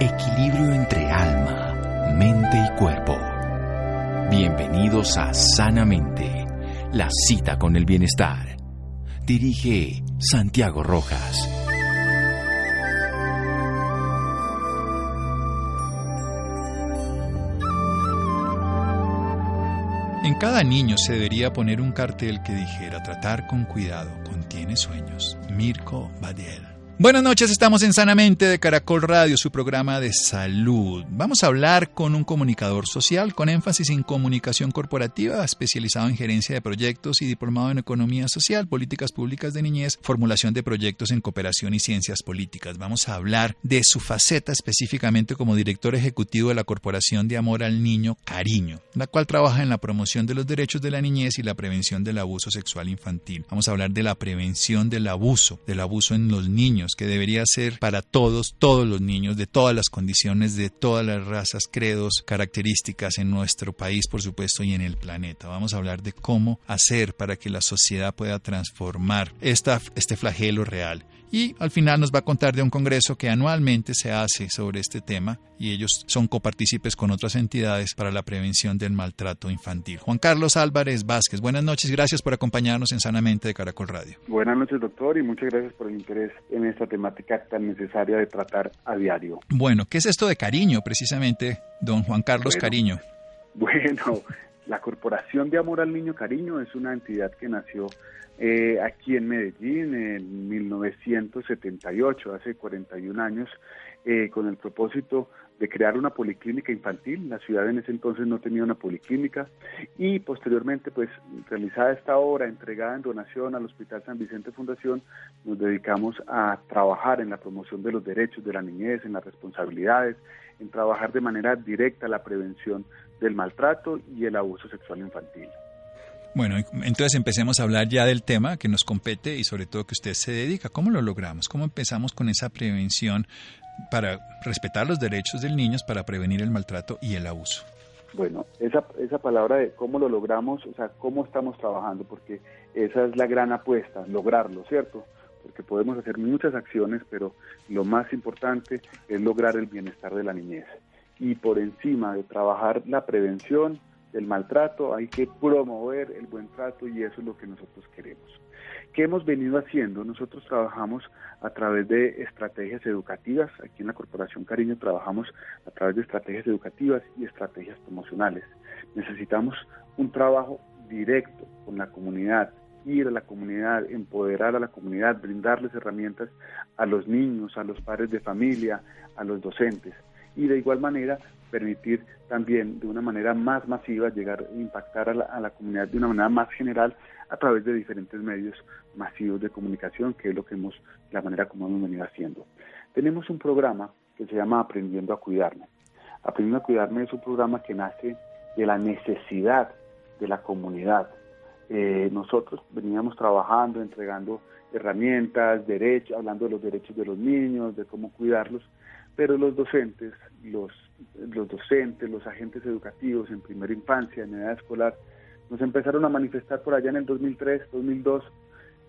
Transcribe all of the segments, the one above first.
Equilibrio entre alma, mente y cuerpo. Bienvenidos a Sanamente, la cita con el bienestar. Dirige Santiago Rojas. En cada niño se debería poner un cartel que dijera tratar con cuidado, contiene sueños. Mirko Badiel. Buenas noches, estamos en Sanamente de Caracol Radio, su programa de salud. Vamos a hablar con un comunicador social con énfasis en comunicación corporativa, especializado en gerencia de proyectos y diplomado en economía social, políticas públicas de niñez, formulación de proyectos en cooperación y ciencias políticas. Vamos a hablar de su faceta específicamente como director ejecutivo de la Corporación de Amor al Niño Cariño, la cual trabaja en la promoción de los derechos de la niñez y la prevención del abuso sexual infantil. Vamos a hablar de la prevención del abuso, del abuso en los niños que debería ser para todos, todos los niños, de todas las condiciones, de todas las razas, credos, características en nuestro país, por supuesto, y en el planeta. Vamos a hablar de cómo hacer para que la sociedad pueda transformar esta, este flagelo real y al final nos va a contar de un congreso que anualmente se hace sobre este tema y ellos son copartícipes con otras entidades para la prevención del maltrato infantil. Juan Carlos Álvarez Vázquez, buenas noches, gracias por acompañarnos en Sanamente de Caracol Radio. Buenas noches, doctor, y muchas gracias por el interés en esta temática tan necesaria de tratar a diario. Bueno, ¿qué es esto de cariño, precisamente, don Juan Carlos Cariño? Bueno, la Corporación de Amor al Niño Cariño es una entidad que nació eh, aquí en Medellín en 1978, hace 41 años, eh, con el propósito de crear una policlínica infantil. La ciudad en ese entonces no tenía una policlínica y posteriormente, pues, realizada esta obra, entregada en donación al Hospital San Vicente Fundación, nos dedicamos a trabajar en la promoción de los derechos de la niñez, en las responsabilidades, en trabajar de manera directa la prevención del maltrato y el abuso sexual infantil. Bueno, entonces empecemos a hablar ya del tema que nos compete y sobre todo que usted se dedica. ¿Cómo lo logramos? ¿Cómo empezamos con esa prevención para respetar los derechos del niño, para prevenir el maltrato y el abuso? Bueno, esa, esa palabra de cómo lo logramos, o sea, cómo estamos trabajando, porque esa es la gran apuesta, lograrlo, ¿cierto? Porque podemos hacer muchas acciones, pero lo más importante es lograr el bienestar de la niñez. Y por encima de trabajar la prevención, del maltrato, hay que promover el buen trato y eso es lo que nosotros queremos. ¿Qué hemos venido haciendo? Nosotros trabajamos a través de estrategias educativas. Aquí en la Corporación Cariño trabajamos a través de estrategias educativas y estrategias promocionales. Necesitamos un trabajo directo con la comunidad, ir a la comunidad, empoderar a la comunidad, brindarles herramientas a los niños, a los padres de familia, a los docentes. Y de igual manera permitir también de una manera más masiva llegar a impactar a la, comunidad de una manera más general a través de diferentes medios masivos de comunicación, que es lo que hemos, la manera como hemos venido haciendo. Tenemos un programa que se llama Aprendiendo a Cuidarme. Aprendiendo a Cuidarme es un programa que nace de la necesidad de la comunidad. Eh, nosotros veníamos trabajando, entregando herramientas, derechos, hablando de los derechos de los niños, de cómo cuidarlos, pero los docentes, los docentes, los agentes educativos en primera infancia, en edad escolar, nos empezaron a manifestar por allá en el 2003, 2002,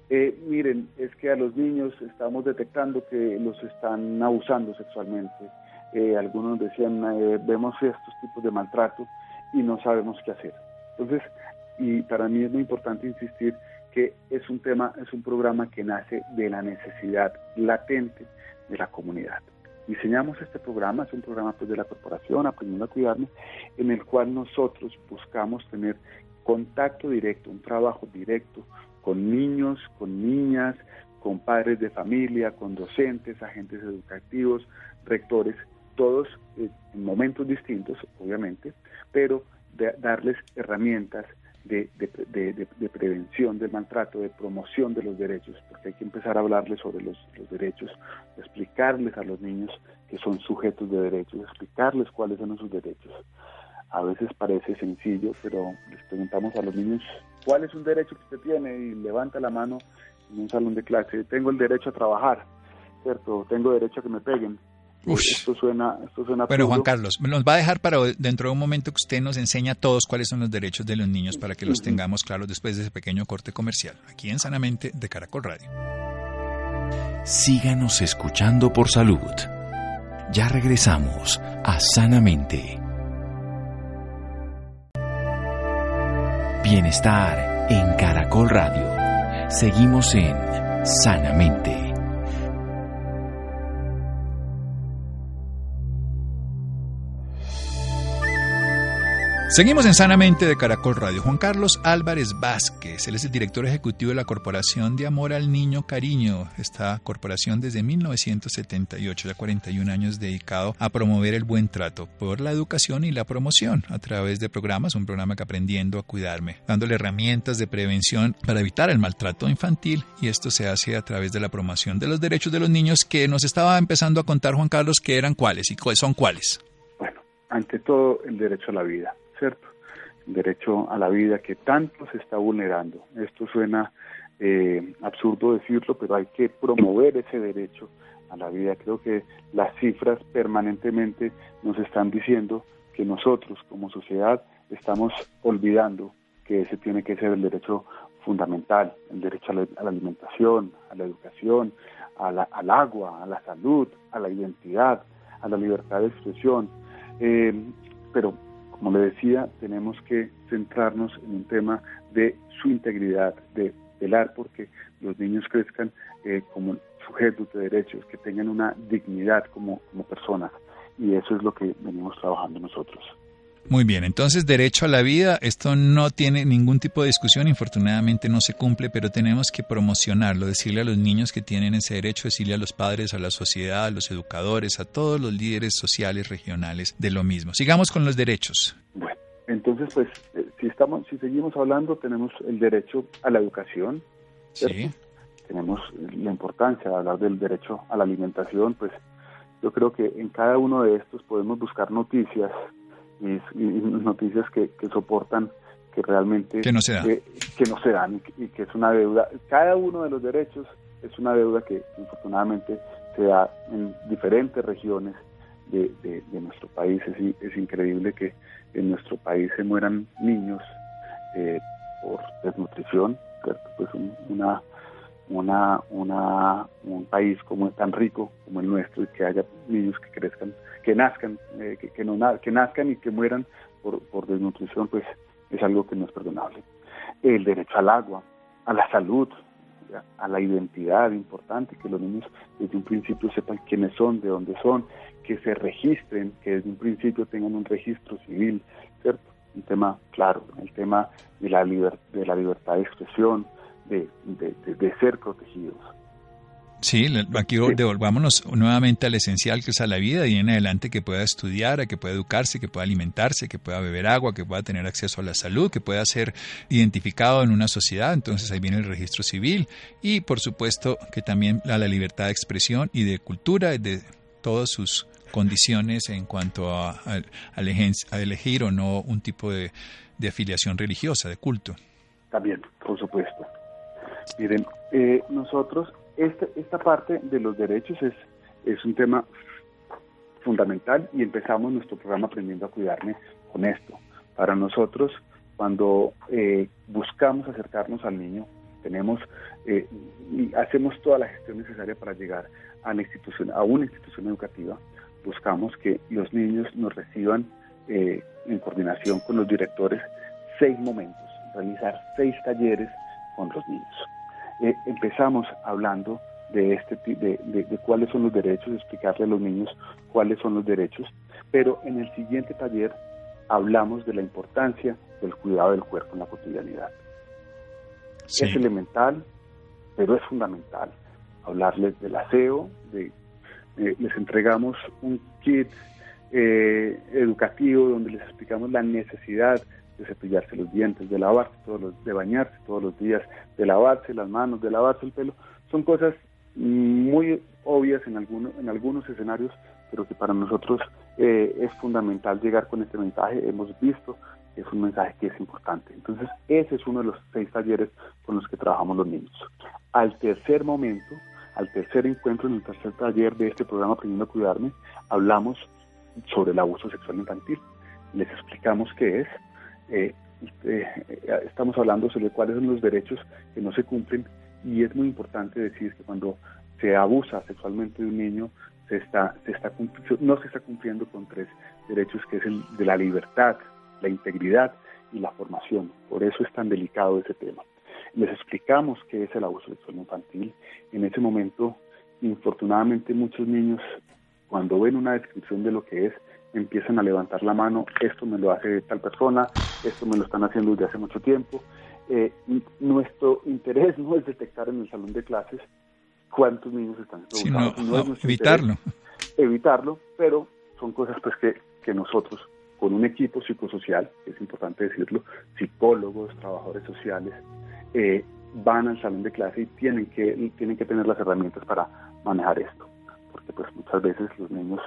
eh, miren, es que a los niños estamos detectando que los están abusando sexualmente. Eh, algunos decían, eh, vemos estos tipos de maltrato y no sabemos qué hacer. Entonces, y para mí es muy importante insistir que es un tema, es un programa que nace de la necesidad latente de la comunidad diseñamos este programa, es un programa pues, de la corporación, Aprendiendo a Cuidarme, en el cual nosotros buscamos tener contacto directo, un trabajo directo con niños, con niñas, con padres de familia, con docentes, agentes educativos, rectores, todos eh, en momentos distintos, obviamente, pero darles herramientas de, prevención del maltrato, de promoción de los derechos, porque hay que empezar a hablarles sobre los, derechos, explicarles a los niños que son sujetos de derechos, explicarles cuáles son sus derechos. A veces parece sencillo, pero les preguntamos a los niños cuál es un derecho que usted tiene y levanta la mano en un salón de clase. Tengo el derecho a trabajar, ¿cierto? Tengo derecho a que me peguen. Esto suena, esto suena Bueno, Juan Carlos, nos va a dejar para dentro de un momento que usted nos enseña a todos cuáles son los derechos de los niños para que los tengamos claros después de ese pequeño corte comercial, aquí en Sanamente de Caracol Radio. Síganos escuchando por salud. Ya regresamos a Sanamente. Bienestar en Caracol Radio. Seguimos en Sanamente. Seguimos en Sanamente de Caracol Radio. Juan Carlos Álvarez Vázquez, él es el director ejecutivo de la Corporación de Amor al Niño Cariño. Esta corporación desde 1978, ya 41 años dedicado a promover el buen trato por la educación y la promoción a través de programas, un programa que aprendiendo a cuidarme, dándole herramientas de prevención para evitar el maltrato infantil y esto se hace a través de la promoción de los derechos de los niños que nos estaba empezando a contar Juan Carlos que eran cuáles y son cuáles. Bueno, ante todo el derecho a la vida ¿cierto? El derecho a la vida que tanto se está vulnerando. Esto suena eh, absurdo decirlo, pero hay que promover ese derecho a la vida. Creo que las cifras permanentemente nos están diciendo que nosotros como sociedad estamos olvidando que ese tiene que ser el derecho fundamental, el derecho a la, alimentación, a la educación, al agua, a la salud, a la identidad, a la libertad de expresión. Eh, pero como le decía, tenemos que centrarnos en un tema de su integridad, de velar porque los niños crezcan eh, como sujetos de derechos, que tengan una dignidad como, como personas. Y eso es lo que venimos trabajando nosotros. Muy bien, entonces derecho a la vida, esto no tiene ningún tipo de discusión, infortunadamente no se cumple, pero tenemos que promocionarlo, decirle a los niños que tienen ese derecho, decirle a los padres, a la sociedad, a los educadores, a todos los líderes sociales regionales de lo mismo. Sigamos con los derechos. Bueno, entonces pues eh, si estamos, si seguimos hablando, tenemos el derecho a la educación, Sí. Tenemos la importancia de hablar del derecho a la alimentación, pues yo creo que en cada uno de estos podemos buscar noticias y, noticias que, soportan que realmente que no se, que, no se dan y que, es una deuda. Cada uno de los derechos es una deuda que infortunadamente se da en diferentes regiones de, nuestro país. Es, es, increíble que en nuestro país se mueran niños eh, por desnutrición, pues una una, una, un país como es tan rico como el nuestro y que haya niños que crezcan, que nazcan, eh, que, no, nazcan y que mueran por, por desnutrición, pues es algo que no es perdonable. El derecho al agua, a la salud, a la identidad importante, que los niños desde un principio sepan quiénes son, de dónde son, que se registren, que desde un principio tengan un registro civil, ¿cierto? Un tema claro, el tema de la, de la libertad de expresión, de, de, ser protegidos. Sí, aquí devolvámonos nuevamente al esencial que es a la vida y en adelante que pueda estudiar, que pueda educarse, que pueda alimentarse, que pueda beber agua, que pueda tener acceso a la salud, que pueda ser identificado en una sociedad. Entonces ahí viene el registro civil y por supuesto que también a la libertad de expresión y de cultura, de todas sus condiciones en cuanto a, elegir o no un tipo de, de afiliación religiosa, de culto. También, por supuesto. Miren, eh, nosotros, esta, esta parte de los derechos es, es un tema fundamental y empezamos nuestro programa Aprendiendo a Cuidarme con esto. Para nosotros, cuando eh, buscamos acercarnos al niño, tenemos eh, y hacemos toda la gestión necesaria para llegar a, la institución, a una institución educativa, buscamos que los niños nos reciban en coordinación con los directores seis momentos, realizar seis talleres con los niños. Eh, empezamos hablando de, este, de, de, cuáles son los derechos, explicarle a los niños cuáles son los derechos, pero en el siguiente taller hablamos de la importancia del cuidado del cuerpo en la cotidianidad. Es elemental, pero es fundamental hablarles del aseo, de, les entregamos un kit eh, educativo donde les explicamos la necesidad de cepillarse los dientes, de lavarse todos los, de bañarse todos los días, de lavarse las manos, de lavarse el pelo, son cosas muy obvias en algunos, en algunos escenarios, pero que para nosotros eh, es fundamental llegar con este mensaje. Hemos visto que es un mensaje que es importante. Entonces, ese es uno de los seis talleres con los que trabajamos los niños. Al tercer momento, al tercer encuentro, en el tercer taller de este programa Aprendiendo a Cuidarme, hablamos sobre el abuso sexual infantil. Les explicamos qué es, eh, eh, estamos hablando sobre cuáles son los derechos que no se cumplen y es muy importante decir que cuando se abusa sexualmente de un niño se está, se está, no se está cumpliendo con tres derechos que es el de la libertad, la integridad y la formación. Por eso es tan delicado ese tema. Les explicamos qué es el abuso sexual infantil. En ese momento, infortunadamente, muchos niños, cuando ven una descripción de lo que es, empiezan a levantar la mano, esto me lo hace tal persona, esto me lo están haciendo desde hace mucho tiempo. Eh, nuestro interés no es detectar en el salón de clases cuántos niños están sino evitarlo. Evitarlo, pero son cosas pues que, que nosotros con un equipo psicosocial, es importante decirlo, psicólogos, trabajadores sociales, eh, van al salón de clase y tienen que, tienen que tener las herramientas para manejar esto. Porque pues muchas veces los niños,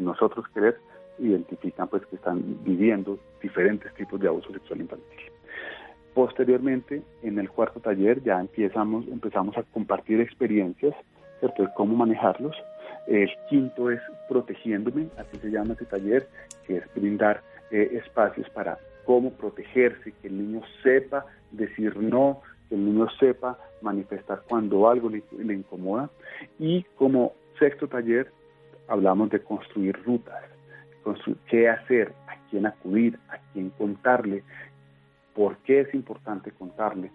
nosotros querer, identifican pues que están viviendo diferentes tipos de abuso sexual infantil. Posteriormente, en el cuarto taller ya empezamos, empezamos a compartir experiencias, ¿cierto? De cómo manejarlos. El quinto es protegiéndome, así se llama ese taller, que es brindar eh, espacios para cómo protegerse, que el niño sepa decir no, que el niño sepa manifestar cuando algo le, incomoda. Y como sexto taller, hablamos de construir rutas, construir, qué hacer, a quién acudir, a quién contarle, por qué es importante contarle.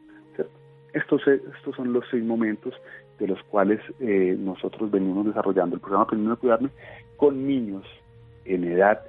Estos, estos son los seis momentos de los cuales eh, nosotros venimos desarrollando el programa Aprendiendo a Cuidarme con niños en edad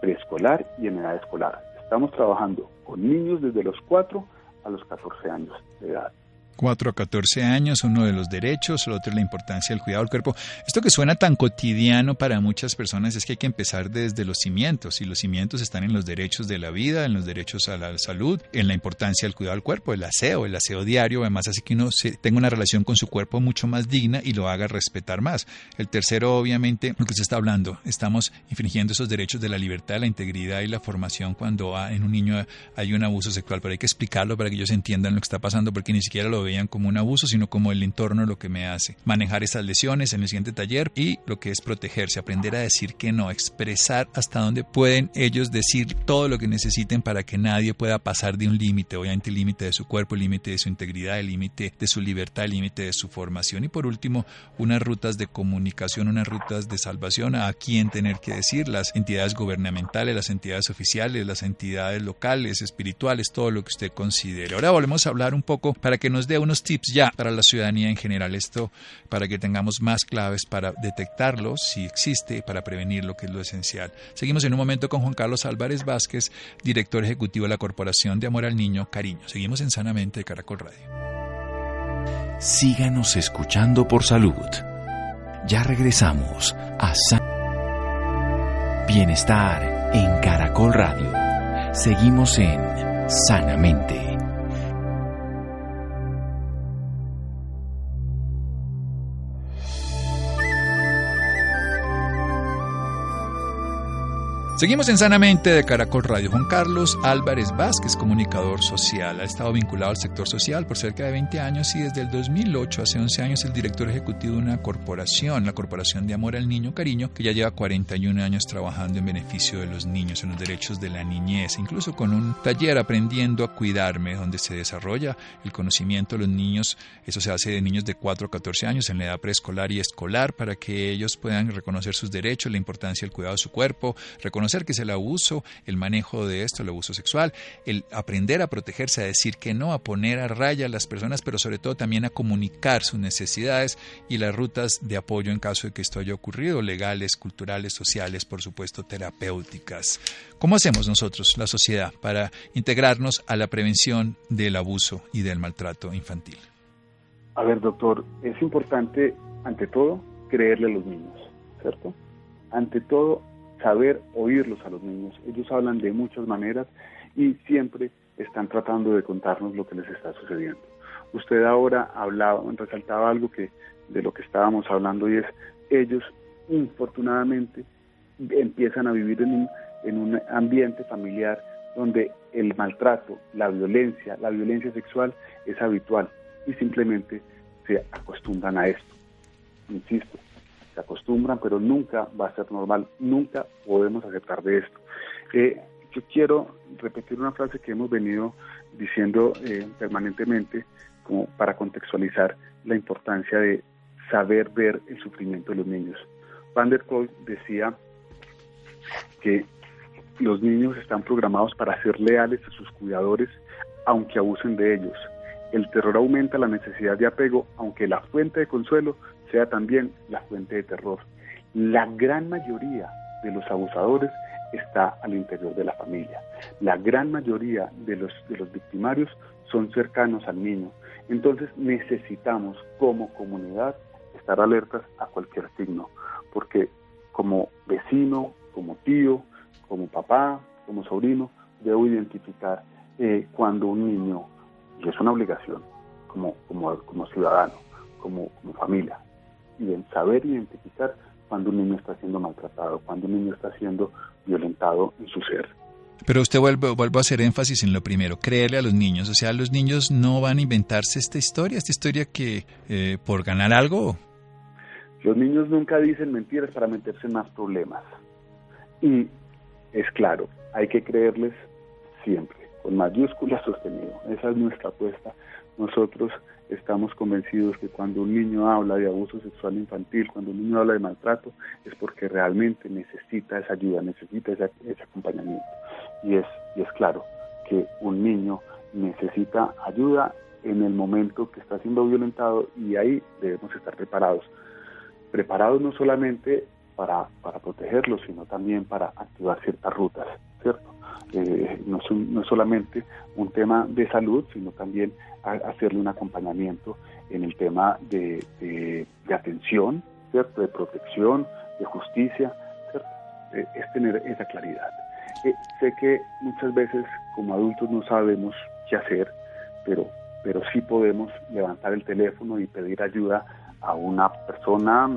preescolar y en edad escolar. Estamos trabajando con niños desde los 4 a los 14 años de edad. 4 a 14 años, uno de los derechos, el otro la importancia del cuidado del cuerpo. Esto que suena tan cotidiano para muchas personas es que hay que empezar desde los cimientos y los cimientos están en los derechos de la vida, en los derechos a la salud, en la importancia del cuidado del cuerpo, el aseo, el aseo diario, además así que uno tenga una relación con su cuerpo mucho más digna y lo haga respetar más. El tercero, obviamente, lo que se está hablando, estamos infringiendo esos derechos de la libertad, la integridad y la formación cuando en un niño hay un abuso sexual, pero hay que explicarlo para que ellos entiendan lo que está pasando porque ni siquiera lo vean como un abuso, sino como el entorno lo que me hace. Manejar esas lesiones en el siguiente taller y lo que es protegerse, aprender a decir que no, expresar hasta dónde pueden ellos decir todo lo que necesiten para que nadie pueda pasar de un límite, obviamente el límite de su cuerpo, límite de su integridad, límite de su libertad, límite de su formación y por último unas rutas de comunicación, unas rutas de salvación a quién tener que decir, las entidades gubernamentales, las entidades oficiales, las entidades locales, espirituales, todo lo que usted considere. Ahora volvemos a hablar un poco para que nos dé unos tips ya para la ciudadanía en general. Esto para que tengamos más claves para detectarlo si existe, para prevenir lo que es lo esencial. Seguimos en un momento con Juan Carlos Álvarez Vázquez, director ejecutivo de la Corporación de Amor al Niño Cariño. Seguimos en Sanamente de Caracol Radio. Síganos escuchando por salud. Ya regresamos a San Bienestar en Caracol Radio. Seguimos en Sanamente. Seguimos en Sanamente de Caracol Radio. Juan Carlos Álvarez Vázquez, comunicador social, ha estado vinculado al sector social por cerca de 20 años y desde el 2008, hace 11 años, el director ejecutivo de una corporación, la Corporación de Amor al Niño Cariño, que ya lleva 41 años trabajando en beneficio de los niños, en los derechos de la niñez, incluso con un taller aprendiendo a cuidarme, donde se desarrolla el conocimiento de los niños. Eso se hace de niños de 4 a 14 años en la edad preescolar y escolar para que ellos puedan reconocer sus derechos, la importancia del cuidado de su cuerpo, reconocer que es el abuso, el manejo de esto, el abuso sexual, el aprender a protegerse, a decir que no, a poner a raya a las personas, pero sobre todo también a comunicar sus necesidades y las rutas de apoyo en caso de que esto haya ocurrido, legales, culturales, sociales, por supuesto, terapéuticas. ¿Cómo hacemos nosotros, la sociedad, para integrarnos a la prevención del abuso y del maltrato infantil? A ver, doctor, es importante, ante todo, creerle a los niños, ¿cierto? Ante todo, saber oírlos a los niños. Ellos hablan de muchas maneras y siempre están tratando de contarnos lo que les está sucediendo. Usted ahora hablaba, resaltaba algo que de lo que estábamos hablando y es ellos infortunadamente empiezan a vivir en un, en un ambiente familiar donde el maltrato, la violencia, la violencia sexual es habitual y simplemente se acostumbran a esto. Insisto, acostumbran, pero nunca va a ser normal, nunca podemos aceptar de esto. Eh, yo quiero repetir una frase que hemos venido diciendo eh, permanentemente como para contextualizar la importancia de saber ver el sufrimiento de los niños. Van der Kolk decía que los niños están programados para ser leales a sus cuidadores aunque abusen de ellos. El terror aumenta la necesidad de apego, aunque la fuente de consuelo sea también la fuente de terror. La gran mayoría de los abusadores está al interior de la familia. La gran mayoría de los, de los victimarios son cercanos al niño. Entonces necesitamos como comunidad estar alertas a cualquier signo, porque como vecino, como tío, como papá, como sobrino, debo identificar eh, cuando un niño, y es una obligación como, como, como ciudadano, como, como familia, y en saber identificar cuando un niño está siendo maltratado, cuando un niño está siendo violentado en su ser. Pero usted vuelve, vuelvo a hacer énfasis en lo primero, creerle a los niños. O sea, los niños no van a inventarse esta historia, esta historia que eh, por ganar algo. Los niños nunca dicen mentiras para meterse en más problemas. Y es claro, hay que creerles siempre, con mayúsculas sostenido. Esa es nuestra apuesta. Nosotros estamos convencidos que cuando un niño habla de abuso sexual infantil, cuando un niño habla de maltrato, es porque realmente necesita esa ayuda, necesita ese acompañamiento. Y es, y es claro que un niño necesita ayuda en el momento que está siendo violentado y ahí debemos estar preparados. Preparados no solamente para, para protegerlo, sino también para activar ciertas rutas, ¿cierto? Eh, no, no, solamente un tema de salud, sino también hacerle un acompañamiento en el tema de, de, atención, ¿cierto? de protección, de justicia, ¿cierto? Eh, es tener esa claridad. Eh, sé que muchas veces como adultos no sabemos qué hacer, pero, pero sí podemos levantar el teléfono y pedir ayuda a una persona,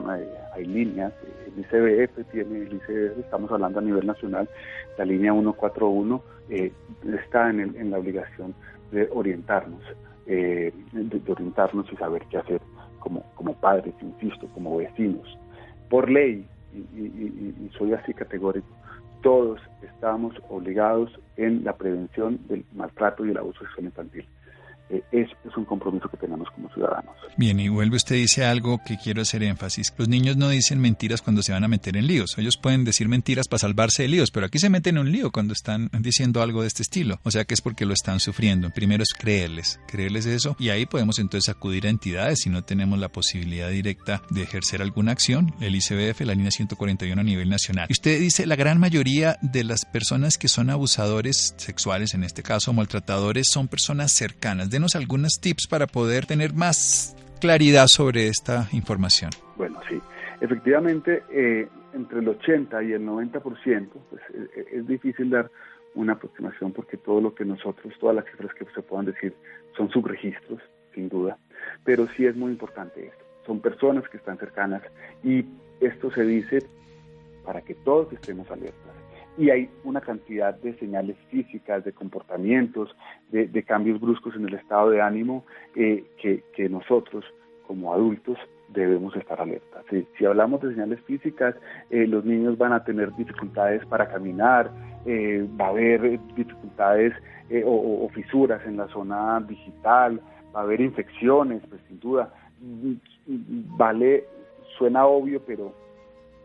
hay líneas, el ICBF tiene, el ICBF, estamos hablando a nivel nacional, la línea 141 eh, está en, en, la obligación de orientarnos, eh, de, orientarnos y saber qué hacer como, como padres, insisto, como vecinos. Por ley, y soy así categórico, todos estamos obligados en la prevención del maltrato y el abuso sexual infantil. Eh, es, un compromiso que tenemos como ciudadanos. Bien, y vuelve usted dice algo que quiero hacer énfasis. Los niños no dicen mentiras cuando se van a meter en líos. Ellos pueden decir mentiras para salvarse de líos, pero aquí se meten en un lío cuando están diciendo algo de este estilo. O sea que es porque lo están sufriendo. Primero es creerles, creerles eso, y ahí podemos entonces acudir a entidades si no tenemos la posibilidad directa de ejercer alguna acción. El ICBF, la línea 141 a nivel nacional. Y usted dice, la gran mayoría de las personas que son abusadores sexuales, en este caso maltratadores, son personas cercanas. De algunos tips para poder tener más claridad sobre esta información. Bueno, sí. Efectivamente, eh, entre el 80 y el 90%, pues eh, eh, es difícil dar una aproximación porque todo lo que nosotros, todas las cifras que se puedan decir son subregistros, sin duda, pero sí es muy importante esto. Son personas que están cercanas y esto se dice para que todos estemos alertas y hay una cantidad de señales físicas, de comportamientos, de, cambios bruscos en el estado de ánimo eh, que, nosotros como adultos debemos estar alertas. Si, hablamos de señales físicas, eh, los niños van a tener dificultades para caminar, eh, va a haber dificultades o, fisuras en la zona digital, va a haber infecciones, pues sin duda. Vale, suena obvio, pero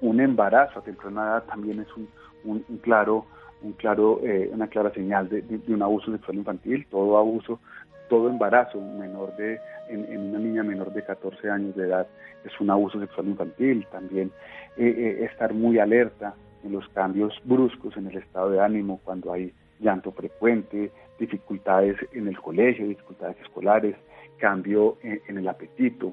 un embarazo a temprana edad también es un, un, claro, un claro, eh, una clara señal de, un abuso sexual infantil. Todo abuso, todo embarazo menor de, en, una niña menor de 14 años de edad es un abuso sexual infantil. También eh, eh, estar muy alerta en los cambios bruscos en el estado de ánimo cuando hay llanto frecuente, dificultades en el colegio, dificultades escolares, cambio en el apetito,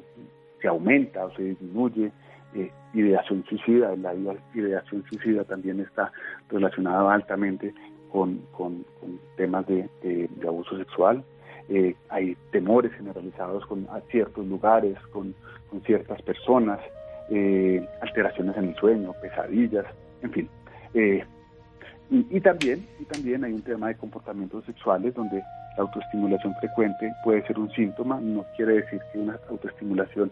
se aumenta o se disminuye, eh, ideación suicida. La ideación suicida también está relacionada altamente con, temas de, abuso sexual. Eh, hay temores generalizados con ciertos lugares, con, ciertas personas, eh, alteraciones en el sueño, pesadillas, en fin. y, también, y también hay un tema de comportamientos sexuales donde la autoestimulación frecuente puede ser un síntoma, no quiere decir que una autoestimulación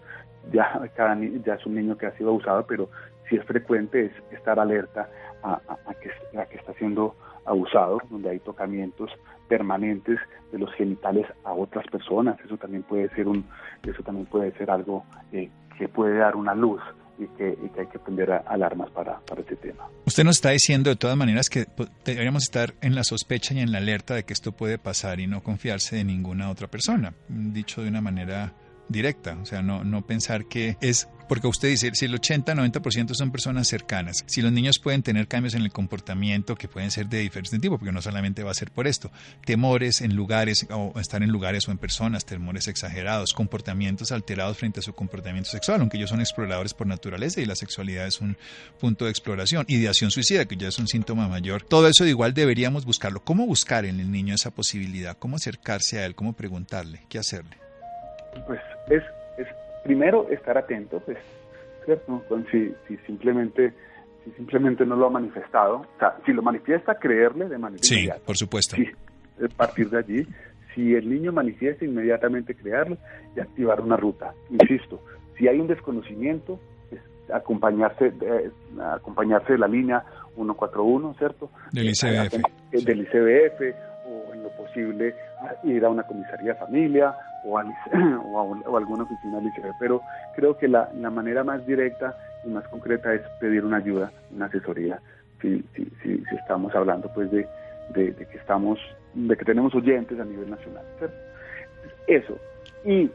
ya, cada, ya es un niño que ha sido abusado, pero si es frecuente es estar alerta a, que, que está siendo abusado, donde hay tocamientos permanentes de los genitales a otras personas. Eso también puede ser un, eso también puede ser algo eh, que puede dar una luz y que, hay que poner alarmas para, para este tema. Usted nos está diciendo de todas maneras que deberíamos estar en la sospecha y en la alerta de que esto puede pasar y no confiarse en ninguna otra persona, dicho de una manera directa, o sea, no, no pensar que es porque usted dice, si el 80-90% son personas cercanas, si los niños pueden tener cambios en el comportamiento que pueden ser de diferente tipo, porque no solamente va a ser por esto, temores en lugares o estar en lugares o en personas, temores exagerados, comportamientos alterados frente a su comportamiento sexual, aunque ellos son exploradores por naturaleza y la sexualidad es un punto de exploración, ideación suicida, que ya es un síntoma mayor, todo eso igual deberíamos buscarlo. ¿Cómo buscar en el niño esa posibilidad? ¿Cómo acercarse a él? ¿Cómo preguntarle? ¿Qué hacerle? Pues es, es primero estar atento, pues, ¿cierto? si, si simplemente si simplemente no lo ha manifestado, o sea, si lo manifiesta, creerle de manera sí, por supuesto. Sí, a partir de allí, si el niño manifiesta, inmediatamente crearlo y activar una ruta. Insisto, si hay un desconocimiento, es acompañarse, de, acompañarse de la línea 141, ¿cierto? Del ICBF. Del ICBF, o en lo posible ir a una comisaría de familia o a, o, alguna oficina liceo, pero creo que la, manera más directa y más concreta es pedir una ayuda, una asesoría, si, si, si, estamos hablando pues de, que estamos, de que tenemos oyentes a nivel nacional. Eso. Y,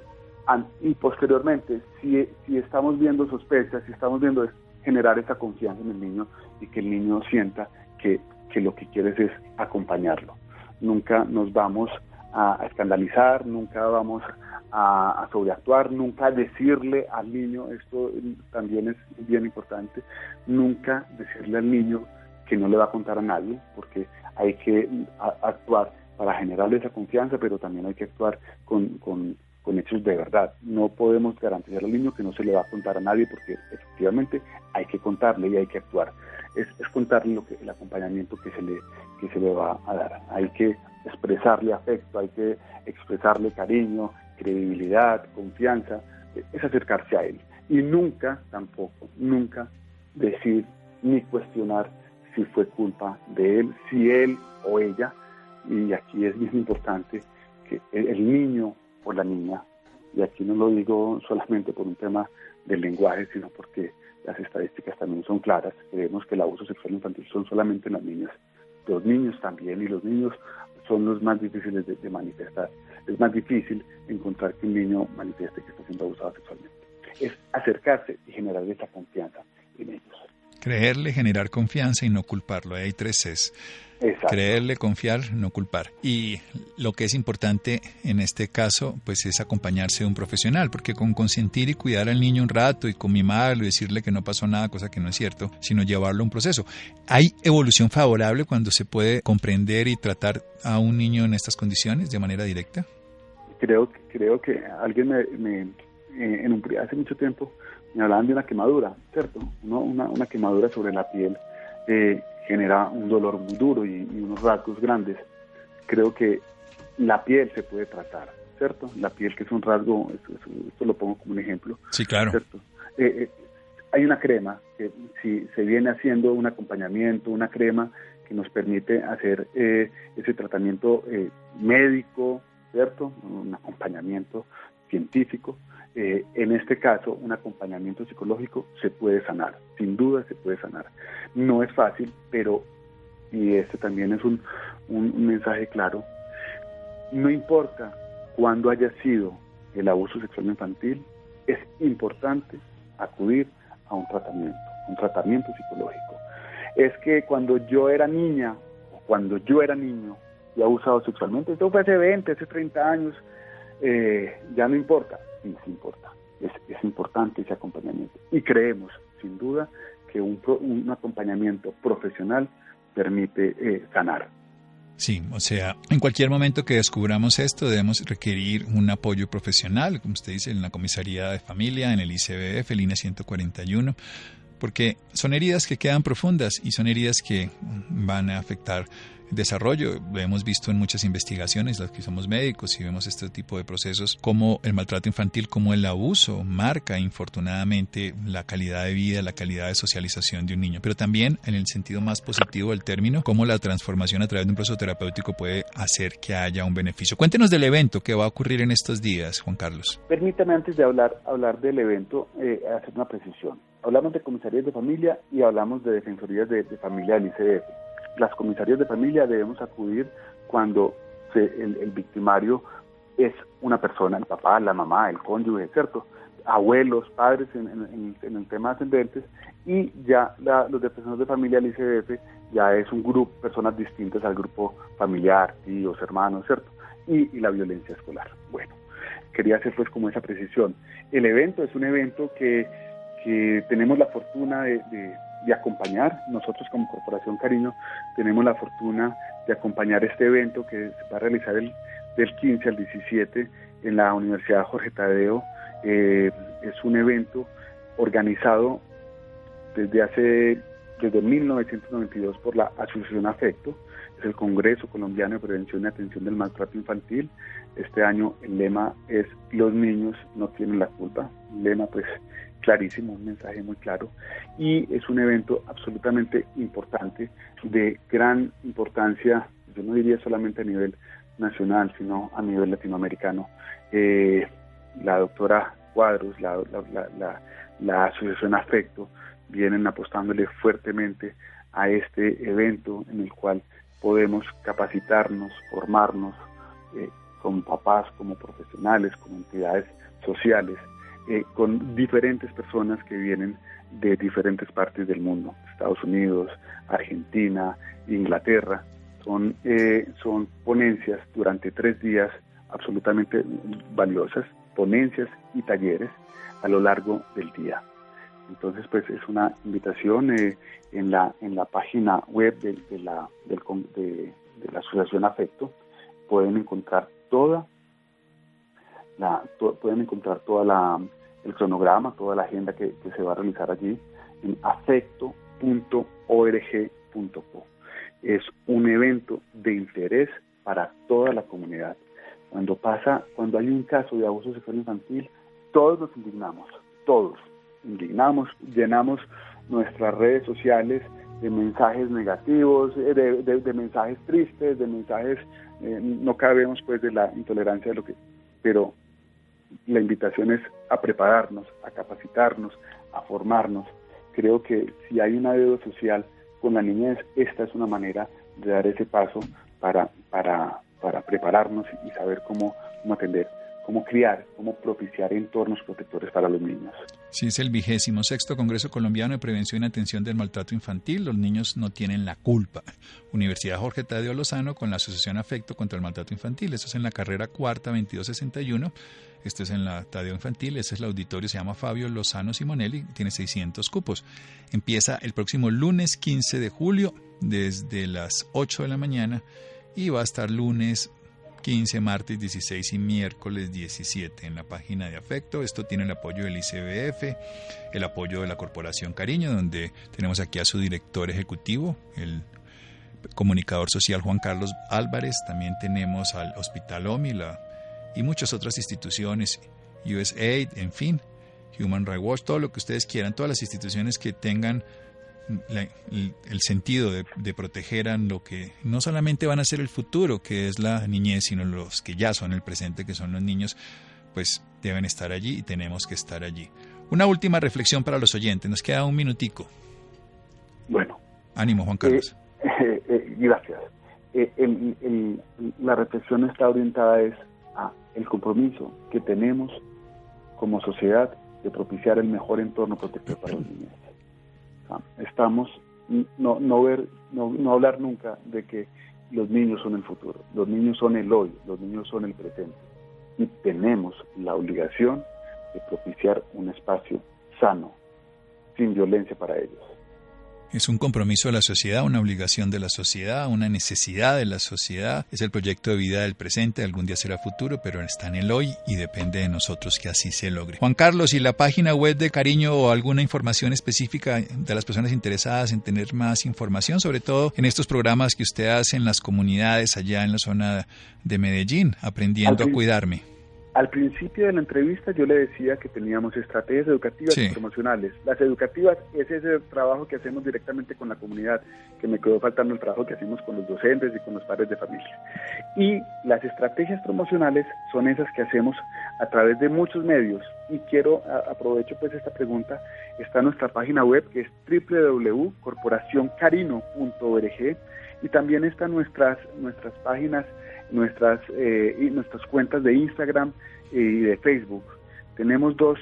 y posteriormente, si, si estamos viendo sospechas, si estamos viendo generar esa confianza en el niño y que el niño sienta que, que lo que quieres es acompañarlo. Nunca nos vamos a, escandalizar, nunca vamos a, sobreactuar, nunca decirle al niño, esto también es bien importante, nunca decirle al niño que no le va a contar a nadie, porque hay que actuar para generarle esa confianza, pero también hay que actuar con, con, hechos de verdad. No podemos garantizar al niño que no se le va a contar a nadie, porque efectivamente hay que contarle y hay que actuar. Es, es contarle lo que, el acompañamiento que se le que se le va a dar. Hay que expresarle afecto, hay que expresarle cariño, credibilidad, confianza, es acercarse a él. Y nunca, tampoco, nunca decir ni cuestionar si fue culpa de él, si él o ella, y aquí es bien importante que el niño o la niña, y aquí no lo digo solamente por un tema del lenguaje, sino porque las estadísticas también son claras, creemos que el abuso sexual infantil son solamente en las niñas, los niños también, y los niños son los más difíciles de, manifestar. Es más difícil encontrar que un niño manifieste que está siendo abusado sexualmente. Es acercarse y generar esa confianza en ellos. Creerle, generar confianza y no culparlo. Hay tres Creerle, confiar, no culpar. Y lo que es importante en este caso, pues es acompañarse de un profesional, porque con consentir y cuidar al niño un rato y con mimarlo y decirle que no pasó nada, cosa que no es cierto, sino llevarlo a un proceso. ¿Hay evolución favorable cuando se puede comprender y tratar a un niño en estas condiciones de manera directa? Creo, creo que alguien me, eh, en un, hace mucho tiempo me hablaban de una quemadura, ¿cierto? Una, una quemadura sobre la piel. Eh, genera un dolor muy duro y, unos rasgos grandes. Creo que la piel se puede tratar, ¿cierto? La piel que es un rasgo, esto, lo pongo como un ejemplo. Sí, claro. ¿cierto? Eh, eh, hay una crema que si se viene haciendo un acompañamiento, una crema que nos permite hacer eh, ese tratamiento médico, ¿cierto? Un acompañamiento científico eh, en este caso, un acompañamiento psicológico se puede sanar, sin duda se puede sanar. No es fácil, pero, y este también es un, mensaje claro, no importa cuándo haya sido el abuso sexual infantil, es importante acudir a un tratamiento, un tratamiento psicológico. Es que cuando yo era niña, o cuando yo era niño y abusado sexualmente, esto fue hace 20, hace 30 años, eh, ya no importa sí, importa. Es, importante ese acompañamiento. Y creemos, sin duda, que un, un acompañamiento profesional permite eh, sanar. Sí, o sea, en cualquier momento que descubramos esto debemos requerir un apoyo profesional, como usted dice, en la comisaría de familia, en el ICBF, línea 141, porque son heridas que quedan profundas y son heridas que van a afectar desarrollo. Lo hemos visto en muchas investigaciones, los que somos médicos y vemos este tipo de procesos, como el maltrato infantil, como el abuso marca infortunadamente la calidad de vida, la calidad de socialización de un niño. Pero también en el sentido más positivo del término, cómo la transformación a través de un proceso terapéutico puede hacer que haya un beneficio. Cuéntenos del evento que va a ocurrir en estos días, Juan Carlos. Permítame antes de hablar, hablar del evento, eh, hacer una precisión. Hablamos de comisarías de familia y hablamos de defensorías de, familia del ICF. Las comisarías de familia debemos acudir cuando el, victimario es una persona, el papá, la mamá, el cónyuge, ¿cierto? Abuelos, padres en, el tema ascendentes y ya los de personas de familia del ICF ya es un grupo, personas distintas al grupo familiar, tíos, hermanos, ¿cierto? Y, y la violencia escolar. Bueno, quería hacer pues como esa precisión. El evento es un evento que que tenemos la fortuna de, acompañar. Nosotros como Corporación Cariño tenemos la fortuna de acompañar este evento que se va a realizar el, del 15 al 17 en la Universidad Jorge Tadeo. Eh, es un evento organizado desde hace desde 1992 por la Asociación Afecto, es el Congreso Colombiano de Prevención y Atención del Maltrato Infantil. Este año el lema es Los niños no tienen la culpa. Un lema pues clarísimo, un mensaje muy claro. Y es un evento absolutamente importante, de gran importancia, yo no diría solamente a nivel nacional, sino a nivel latinoamericano. Eh, la doctora Cuadros, la, la, Asociación Afecto, vienen apostándole fuertemente a este evento en el cual podemos capacitarnos, formarnos eh, como papás, como profesionales, como entidades sociales eh, con diferentes personas que vienen de diferentes partes del mundo, Estados Unidos, Argentina, Inglaterra. Son, eh, son ponencias durante tres días absolutamente valiosas, ponencias y talleres a lo largo del día. Entonces, pues es una invitación eh, en, la, en la página web de, la, del, de, de, la Asociación Afecto. Pueden encontrar toda la, pueden encontrar toda la, el cronograma, toda la agenda que, se va a realizar allí en afecto.org.co. Es un evento de interés para toda la comunidad. Cuando pasa, cuando hay un caso de abuso sexual infantil, todos nos indignamos, todos indignamos, llenamos nuestras redes sociales de mensajes negativos, eh, de, mensajes tristes, de mensajes, eh, no cabemos pues de la intolerancia de lo que, pero la invitación es a prepararnos, a capacitarnos, a formarnos. Creo que si hay una deuda social con la niñez, esta es una manera de dar ese paso para, para, para prepararnos y saber cómo, cómo atender cómo criar, cómo propiciar entornos protectores para los niños. Sí, es el vigésimo sexto Congreso Colombiano de Prevención y Atención del Maltrato Infantil. Los niños no tienen la culpa. Universidad Jorge Tadeo Lozano con la Asociación Afecto contra el Maltrato Infantil. Eso es en la carrera cuarta 2261. Esto es en la Tadeo Infantil. Ese es el auditorio, se llama Fabio Lozano Simonelli. Tiene 600 cupos. Empieza el próximo lunes 15 de julio desde las 8 de la mañana y va a estar lunes 15, martes 16 y miércoles 17 en la página de afecto. Esto tiene el apoyo del ICBF, el apoyo de la Corporación Cariño, donde tenemos aquí a su director ejecutivo, el comunicador social Juan Carlos Álvarez. También tenemos al Hospital OMI y muchas otras instituciones, USAID, en fin, Human Rights Watch, todo lo que ustedes quieran, todas las instituciones que tengan el, sentido de, proteger a lo que no solamente van a ser el futuro, que es la niñez, sino los que ya son el presente, que son los niños, pues deben estar allí y tenemos que estar allí. Una última reflexión para los oyentes, nos queda un minutico. Bueno. Ánimo, Juan Carlos. Eh, eh, eh, gracias. la reflexión está orientada es a el compromiso que tenemos como sociedad de propiciar el mejor entorno protector para los niños. Estamos, no, no, ver, no, no hablar nunca de que los niños son el futuro, los niños son el hoy, los niños son el presente. Y tenemos la obligación de propiciar un espacio sano, sin violencia para ellos. Es un compromiso de la sociedad, una obligación de la sociedad, una necesidad de la sociedad. Es el proyecto de vida del presente, algún día será futuro, pero está en el hoy y depende de nosotros que así se logre. Juan Carlos, ¿y la página web de Cariño o alguna información específica de las personas interesadas en tener más información, sobre todo en estos programas que usted hace en las comunidades allá en la zona de Medellín, aprendiendo a cuidarme? Al principio de la entrevista yo le decía que teníamos estrategias educativas y promocionales. Las educativas es ese trabajo que hacemos directamente con la comunidad, que me quedó faltando el trabajo que hacemos con los docentes y con los padres de familia. Y las estrategias promocionales son esas que hacemos a través de muchos medios. Y quiero, aprovecho pues esta pregunta, está nuestra página web que es www.corporacioncarino.org y también están nuestras, nuestras páginas nuestras, eh, nuestras cuentas de Instagram y de Facebook. Tenemos dos,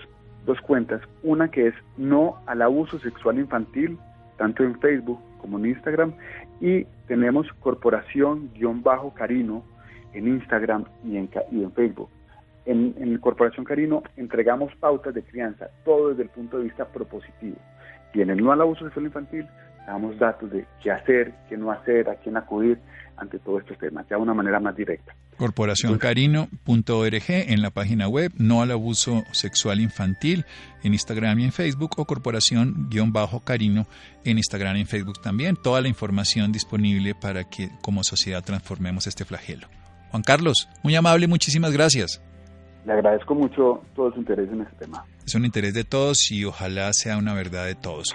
dos cuentas, una que es no al abuso sexual infantil, tanto en Facebook como en Instagram, y tenemos Corporación-Carino en Instagram y en, y en Facebook. En, en Corporación Carino entregamos pautas de crianza, todo desde el punto de vista propositivo. Y en el no al abuso sexual infantil damos datos de qué hacer, qué no hacer, a quién acudir ante todos estos temas, ya de una manera más directa. Corporacioncarino.org en la página web, no al abuso sexual infantil en Instagram y en Facebook o corporación-carino en Instagram y en Facebook también. Toda la información disponible para que como sociedad transformemos este flagelo. Juan Carlos, muy amable, muchísimas gracias. Le agradezco mucho todo su interés en este tema. Es un interés de todos y ojalá sea una verdad de todos.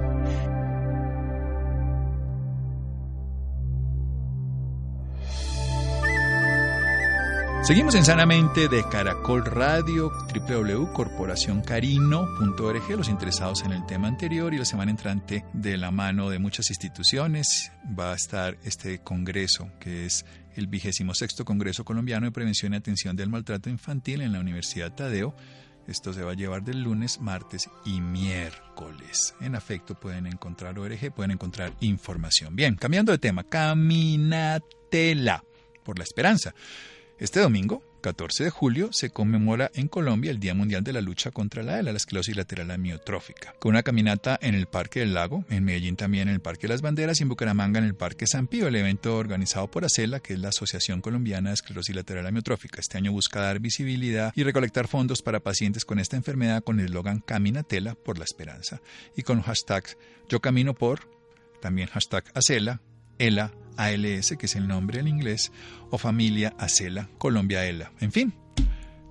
Seguimos en Sanamente de Caracol Radio, www.corporacioncarino.org, los interesados en el tema anterior y la semana entrante de la mano de muchas instituciones va a estar este congreso que es el vigésimo sexto Congreso Colombiano de Prevención y Atención del Maltrato Infantil en la Universidad Tadeo. Esto se va a llevar del lunes, martes y miércoles. En afecto pueden encontrar ORG, pueden encontrar información. Bien, cambiando de tema, Caminatela por la Esperanza. Este domingo, 14 de julio, se conmemora en Colombia el Día Mundial de la Lucha contra la ELA, la esclerosis lateral amiotrófica, con una caminata en el Parque del Lago, en Medellín también en el Parque de las Banderas y en Bucaramanga en el Parque San Pío, el evento organizado por ACELA, que es la Asociación Colombiana de Esclerosis Lateral Amiotrófica. Este año busca dar visibilidad y recolectar fondos para pacientes con esta enfermedad con el eslogan Caminatela por la Esperanza y con hashtags Yo Camino por, también hashtag ACELA, ELA, ALS, que es el nombre en inglés, o familia Acela, Colombia ELA. En fin,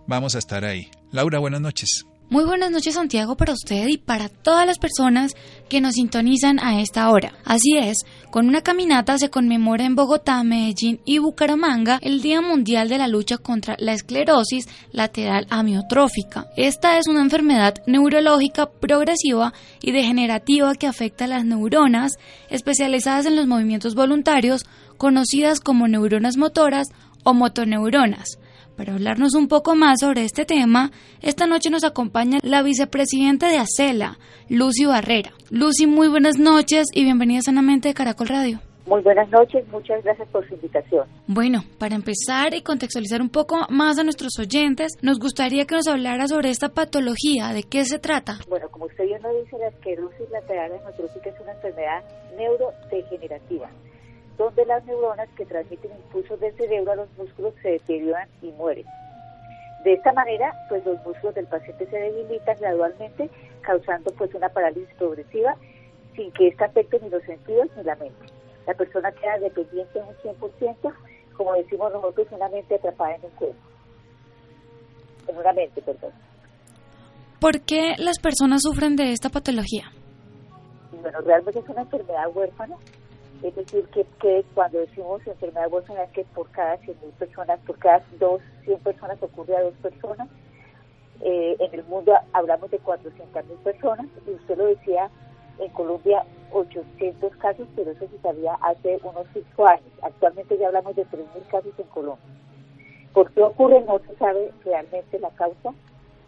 vamos a estar ahí. Laura, buenas noches. Muy buenas noches Santiago para usted y para todas las personas que nos sintonizan a esta hora. Así es, con una caminata se conmemora en Bogotá, Medellín y Bucaramanga el Día Mundial de la Lucha contra la Esclerosis Lateral Amiotrófica. Esta es una enfermedad neurológica progresiva y degenerativa que afecta a las neuronas especializadas en los movimientos voluntarios conocidas como neuronas motoras o motoneuronas. Para hablarnos un poco más sobre este tema, esta noche nos acompaña la vicepresidenta de ACELA, Lucy Barrera. Lucy, muy buenas noches y bienvenida sanamente de Caracol Radio. Muy buenas noches, muchas gracias por su invitación. Bueno, para empezar y contextualizar un poco más a nuestros oyentes, nos gustaría que nos hablara sobre esta patología, ¿de qué se trata? Bueno, como usted bien lo dice, la esclerosis lateral es una enfermedad neurodegenerativa donde las neuronas que transmiten impulsos del cerebro a los músculos se deterioran y mueren. De esta manera, pues los músculos del paciente se debilitan gradualmente, causando pues una parálisis progresiva sin que ésta afecte ni los sentidos ni la mente. La persona queda dependiente en un 100%, como decimos nosotros, una mente atrapada en un cuerpo. En una mente, perdón. ¿Por qué las personas sufren de esta patología? Bueno, realmente es una enfermedad huérfana es decir, que, cuando decimos enfermedad huérfana es que por cada 100.000 personas, por cada dos, 100 personas ocurre a dos personas. Eh, en el mundo hablamos de 400.000 personas y usted lo decía, en Colombia 800 casos, pero eso se sabía hace unos 5 años. Actualmente ya hablamos de 3.000 casos en Colombia. ¿Por qué ocurre? No se sabe realmente la causa.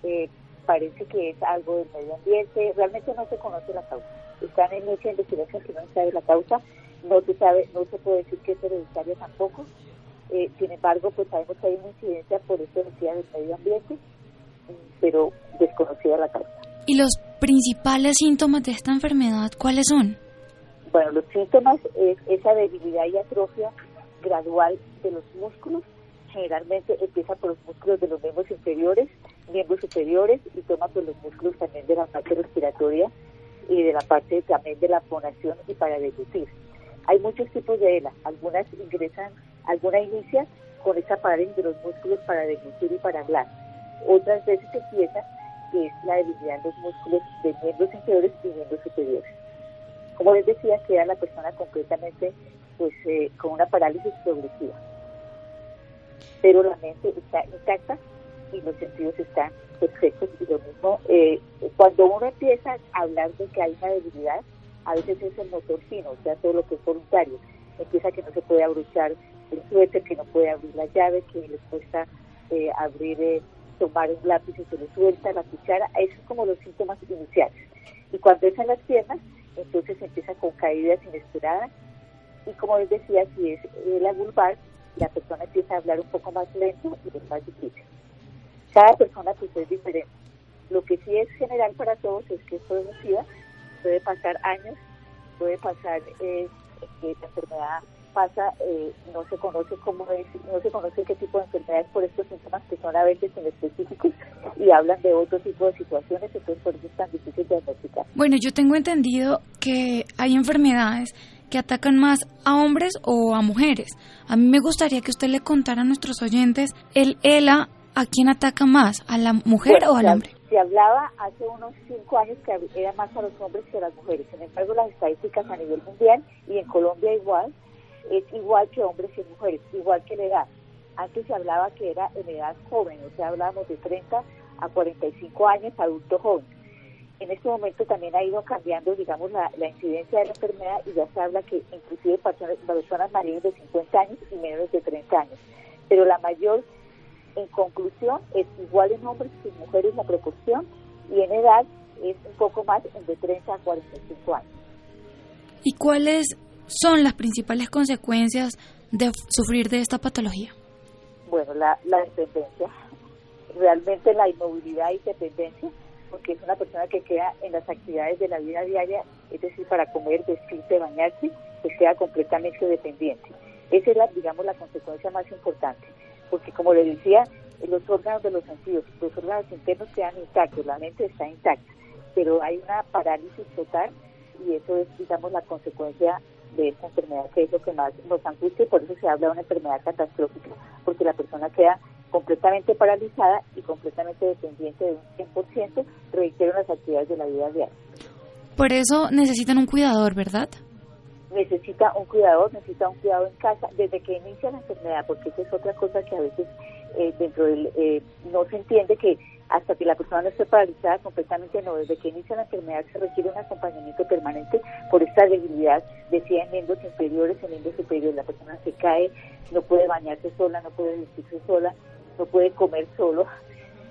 Eh, parece que es algo del medio ambiente, realmente no se conoce la causa. Están en mucha investigación que no se sabe la causa, no se sabe, no se puede decir que es hereditaria tampoco. Eh, sin embargo, pues sabemos que hay una incidencia por eso decía del medio ambiente, pero desconocida la causa. ¿Y los principales síntomas de esta enfermedad cuáles son? Bueno, los síntomas es esa debilidad y atrofia gradual de los músculos. Generalmente empieza por los músculos de los miembros inferiores, miembros superiores y toma por los músculos también de la parte respiratoria y de la parte también de la fonación y para deglutir. Hay muchos tipos de ELA. Algunas ingresan, alguna inicia con esa parálisis de los músculos para deglutir y para hablar. Otras veces empieza que es la debilidad en los músculos de miembros inferiores y miembros superiores. Como les decía, queda la persona completamente pues eh, con una parálisis progresiva. Pero la mente está intacta y los sentidos están perfectos. Y lo mismo, eh, cuando uno empieza a hablar de que hay una debilidad, a veces es el motor fino, o sea, todo lo que es voluntario. Empieza que no se puede abrochar el suéter, que no puede abrir la llave, que le cuesta eh, abrir, eh, tomar un lápiz y se le suelta la cuchara. Esos son como los síntomas iniciales. Y cuando es en las piernas, entonces empieza con caídas inesperadas. Y como les decía, si es la vulvar, la persona empieza a hablar un poco más lento y es más difícil. Cada persona pues es diferente. Lo que sí es general para todos es que esto es SIDA puede pasar años, puede pasar eh, que la enfermedad pasa, eh, no se conoce cómo es, no se conoce qué tipo de enfermedades por estos síntomas que son a veces específicos y hablan de otro tipo de situaciones, entonces por eso es tan difícil de diagnosticar. Bueno, yo tengo entendido que hay enfermedades que atacan más a hombres o a mujeres. A mí me gustaría que usted le contara a nuestros oyentes el ELA, ¿a quién ataca más? ¿A la mujer o al hombre? Se hablaba hace unos cinco años que era más a los hombres que a las mujeres. Sin embargo, las estadísticas a nivel mundial y en Colombia igual, es igual que hombres y mujeres, igual que la edad. Antes se hablaba que era en edad joven, o sea, hablábamos de 30 a 45 años, adulto joven. En este momento también ha ido cambiando, digamos, la, incidencia de la enfermedad y ya se habla que inclusive personas, personas mayores de 50 años y menores de 30 años. Pero la mayor en conclusión, es igual en hombres que en mujeres la proporción y en edad es un poco más de 30 a 45 años. ¿Y cuáles son las principales consecuencias de sufrir de esta patología? Bueno, la, dependencia, realmente la inmovilidad y dependencia, porque es una persona que queda en las actividades de la vida diaria, es decir, para comer, vestirse, bañarse, que queda completamente dependiente. Esa es, la, digamos, la consecuencia más importante porque como le decía, los órganos de los sentidos, los órganos internos quedan intactos, la mente está intacta, pero hay una parálisis total y eso es, digamos, la consecuencia de esta enfermedad, que es lo que más nos angustia y por eso se habla de una enfermedad catastrófica, porque la persona queda completamente paralizada y completamente dependiente de un 100%, reitero, las actividades de la vida diaria. Por eso necesitan un cuidador, ¿verdad? Necesita un cuidador, necesita un cuidado en casa desde que inicia la enfermedad, porque esa es otra cosa que a veces eh, dentro del eh, no se entiende que hasta que la persona no esté paralizada completamente no, desde que inicia la enfermedad se requiere un acompañamiento permanente por esta debilidad, decía en miembros inferiores, en miembros superiores, la persona se cae, no puede bañarse sola, no puede vestirse sola, no puede comer solo,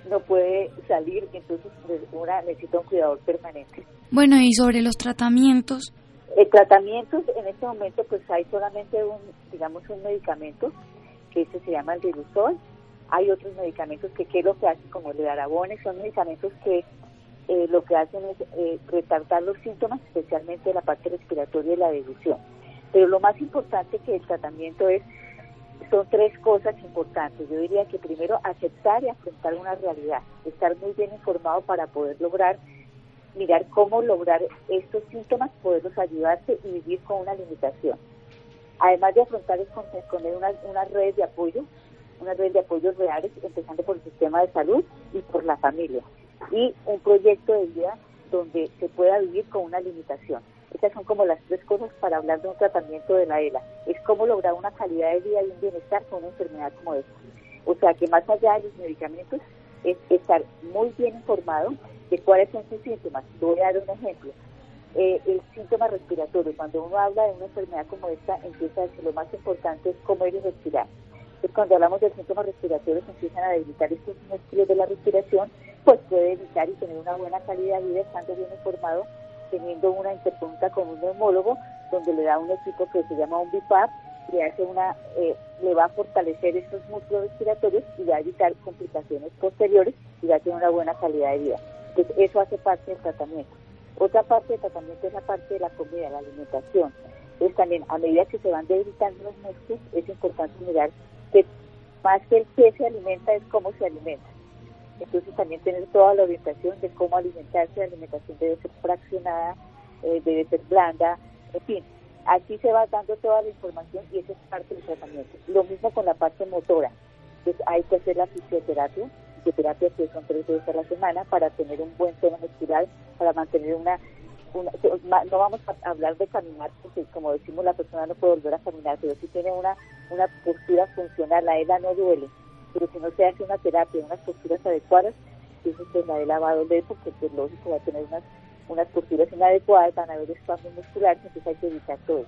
no puede salir, entonces una necesita un cuidador permanente. Bueno, y sobre los tratamientos, el tratamiento en este momento pues hay solamente un, digamos, un medicamento que ese se llama el Dilusol. Hay otros medicamentos que qué es lo que hacen como el de Aragones, son medicamentos que eh, lo que hacen es eh, retardar los síntomas, especialmente la parte respiratoria y la dilución. Pero lo más importante que el tratamiento es, son tres cosas importantes. Yo diría que primero aceptar y afrontar una realidad, estar muy bien informado para poder lograr mirar cómo lograr estos síntomas, poderlos ayudarse y vivir con una limitación. Además de afrontar es con, una, una red de apoyo, una red de apoyos reales, empezando por el sistema de salud y por la familia. Y un proyecto de vida donde se pueda vivir con una limitación. Estas son como las tres cosas para hablar de un tratamiento de la ELA. Es cómo lograr una calidad de vida y un bienestar con una enfermedad como esta. O sea que más allá de los medicamentos es estar muy bien informado, de cuáles son sus síntomas. Voy a dar un ejemplo. Eh, el síntoma respiratorio, cuando uno habla de una enfermedad como esta, empieza a decir lo más importante es comer y respirar. Entonces, cuando hablamos de síntomas respiratorios, empiezan a debilitar estos músculos de la respiración, pues puede evitar y tener una buena calidad de vida estando bien informado, teniendo una interconsulta con un neumólogo, donde le da un equipo que se llama un BIPAP, le hace una, eh, le va a fortalecer estos músculos respiratorios y va a evitar complicaciones posteriores y va a tener una buena calidad de vida. Entonces, eso hace parte del tratamiento. Otra parte del tratamiento es la parte de la comida, la alimentación. Entonces, también a medida que se van debilitando los músculos, es importante mirar que más que el que se alimenta es cómo se alimenta. Entonces, también tener toda la orientación de cómo alimentarse. La alimentación debe ser fraccionada, eh, debe ser blanda, en fin, Aquí se va dando toda la información y esa es parte del tratamiento. Lo mismo con la parte motora. Entonces hay que hacer la fisioterapia, fisioterapia que son tres veces a la semana para tener un buen tono muscular, para mantener una, no vamos a hablar de caminar porque como decimos la persona no puede volver a caminar, pero si tiene una, una postura funcional, la ELA no duele, pero si no se hace una terapia, unas posturas adecuadas, entonces pues la ELA va a doler porque pues, lógico va a tener unas unas posturas inadecuadas, van a haber espasmos musculares, entonces hay que evitar todo.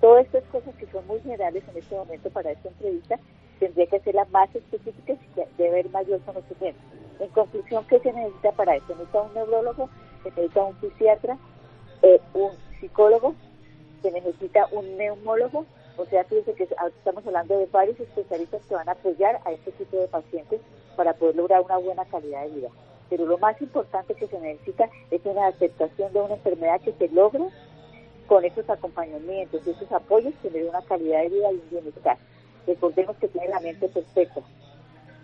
Todas estas cosas que son muy generales en este momento para esta entrevista, tendría que hacerlas más específicas y debe haber mayor conocimiento. En conclusión, ¿qué se necesita para esto? Se necesita un neurólogo, se necesita un psiquiatra, eh, un psicólogo, se necesita un neumólogo, o sea, fíjense que estamos hablando de varios especialistas que van a apoyar a este tipo de pacientes para poder lograr una buena calidad de vida pero lo más importante que se necesita es una aceptación de una enfermedad que se logre con esos acompañamientos y esos apoyos, tener una calidad de vida y un bienestar. Recordemos que tiene la mente perfecta.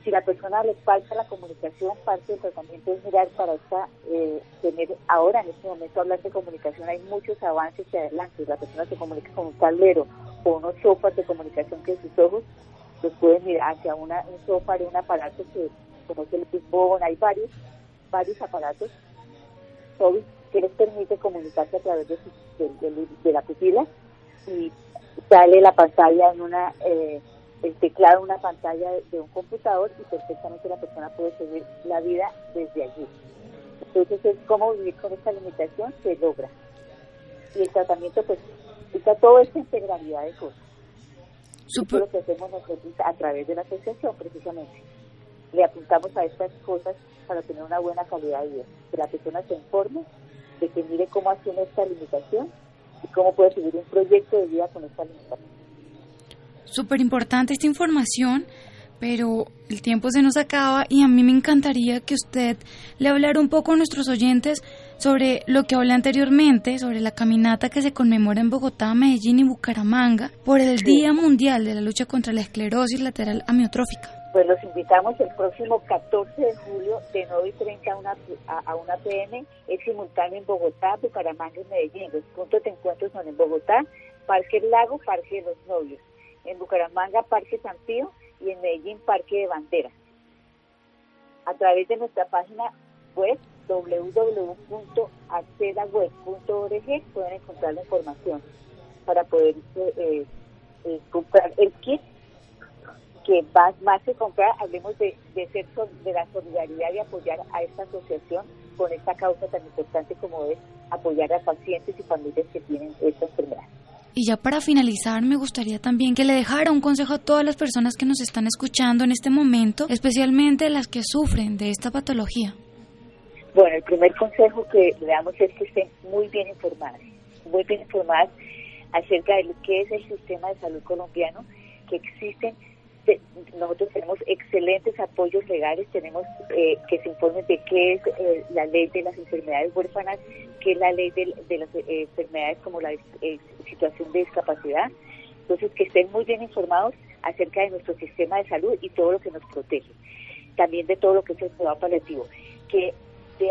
Si la persona le falta la comunicación, parte del tratamiento es mirar para esta, eh, tener ahora en este momento hablar de comunicación, hay muchos avances que adelante. La persona se comunica con un tablero o unos sofás de comunicación que sus ojos los pueden mirar hacia una, un sofá de un aparato que como es el Pitbone, hay varios varios aparatos que les permite comunicarse a través de, de, la pupila y sale la pantalla en una eh, el teclado en una pantalla de, un computador y perfectamente la persona puede seguir la vida desde allí. Entonces es cómo vivir con esta limitación se logra. Y el tratamiento pues está toda esta integralidad de cosas. Super. lo que hacemos nosotros a través de la asociación precisamente. Le apuntamos a estas cosas para tener una buena calidad de vida. Que la persona se informe de que mire cómo asume esta limitación y cómo puede seguir un proyecto de vida con esta limitación. Súper importante esta información, pero el tiempo se nos acaba y a mí me encantaría que usted le hablara un poco a nuestros oyentes sobre lo que hablé anteriormente, sobre la caminata que se conmemora en Bogotá, Medellín y Bucaramanga por el Día Mundial de la Lucha contra la Esclerosis Lateral Amiotrófica pues los invitamos el próximo 14 de julio de 9 y 30 a una, a, una pm, es simultáneo en Bogotá, Bucaramanga y Medellín. Los puntos de encuentro son en Bogotá, Parque El Lago, Parque de los Novios. En Bucaramanga, Parque San Pío y en Medellín, Parque de Bandera. A través de nuestra página web www.acedaweb.org pueden encontrar la información para poder eh, eh, comprar el kit que más, más que comprar, hablemos de, de, ser, de la solidaridad y apoyar a esta asociación con esta causa tan importante como es apoyar a pacientes y familias que tienen esta enfermedad. Y ya para finalizar, me gustaría también que le dejara un consejo a todas las personas que nos están escuchando en este momento, especialmente las que sufren de esta patología. Bueno, el primer consejo que le damos es que estén muy bien informadas, muy bien informadas acerca de lo que es el sistema de salud colombiano, que existen nosotros tenemos excelentes apoyos legales, tenemos eh, que se informen de qué es eh, la ley de las enfermedades huérfanas, qué es la ley de, las eh, enfermedades como la situación de discapacidad. Entonces, que estén muy bien informados acerca de nuestro sistema de salud y todo lo que nos protege. También de todo lo que es el cuidado paliativo. Que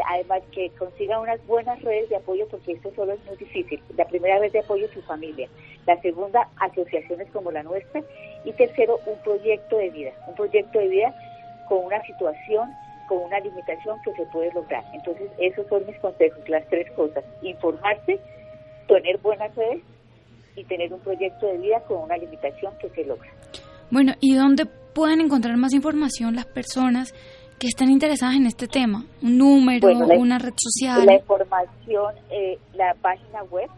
además que consiga unas buenas redes de apoyo, porque esto solo es muy difícil. La primera vez de apoyo es su familia, la segunda, asociaciones como la nuestra, y tercero, un proyecto de vida, un proyecto de vida con una situación, con una limitación que se puede lograr. Entonces, esos son mis consejos, las tres cosas, informarse, tener buenas redes y tener un proyecto de vida con una limitación que se logra. Bueno, ¿y dónde pueden encontrar más información las personas que están interesadas en este tema? ¿Un número, una red social? La información, eh, la página web,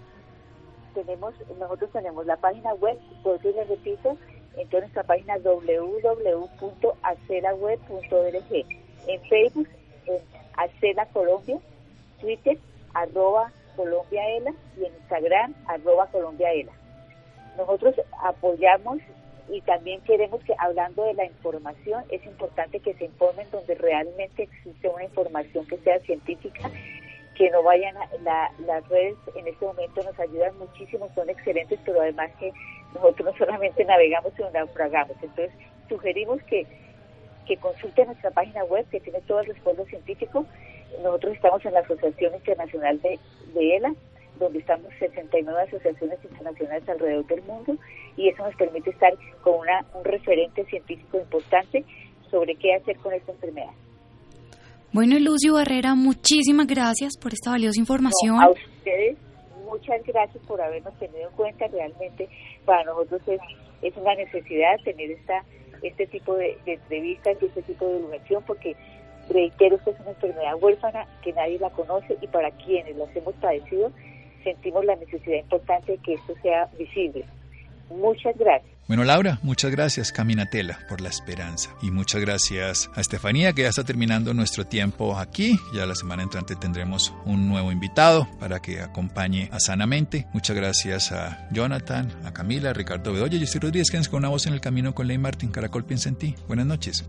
tenemos, nosotros tenemos la página web, porque les repito, entonces nuestra página www.acelaweb.org. En Facebook, en Acela Colombia, Twitter, arroba colombiaela y en Instagram, arroba colombiaela. Nosotros apoyamos y también queremos que hablando de la información, es importante que se informen donde realmente existe una información que sea científica que no vayan a las redes en este momento nos ayudan muchísimo, son excelentes, pero además que nosotros no solamente navegamos, sino naufragamos. Entonces, sugerimos que, que consulten nuestra página web, que tiene todo el respaldo científico. Nosotros estamos en la Asociación Internacional de, de ELA, donde estamos 69 asociaciones internacionales alrededor del mundo y eso nos permite estar con una, un referente científico importante sobre qué hacer con esta enfermedad. Bueno, Lucio Barrera, muchísimas gracias por esta valiosa información. a ustedes, muchas gracias por habernos tenido en cuenta. Realmente para nosotros es, es una necesidad tener esta este tipo de, entrevistas y este tipo de divulgación porque reitero que es una enfermedad huérfana que nadie la conoce y para quienes las hemos padecido sentimos la necesidad importante de que esto sea visible. Muchas gracias. Bueno, Laura, muchas gracias, Caminatela, por la esperanza. Y muchas gracias a Estefanía, que ya está terminando nuestro tiempo aquí. Ya la semana entrante tendremos un nuevo invitado para que acompañe a Sanamente. Muchas gracias a Jonathan, a Camila, a Ricardo Bedoya y Jessy Rodríguez, con una voz en el camino con Ley Martín. Caracol piensa en ti. Buenas noches.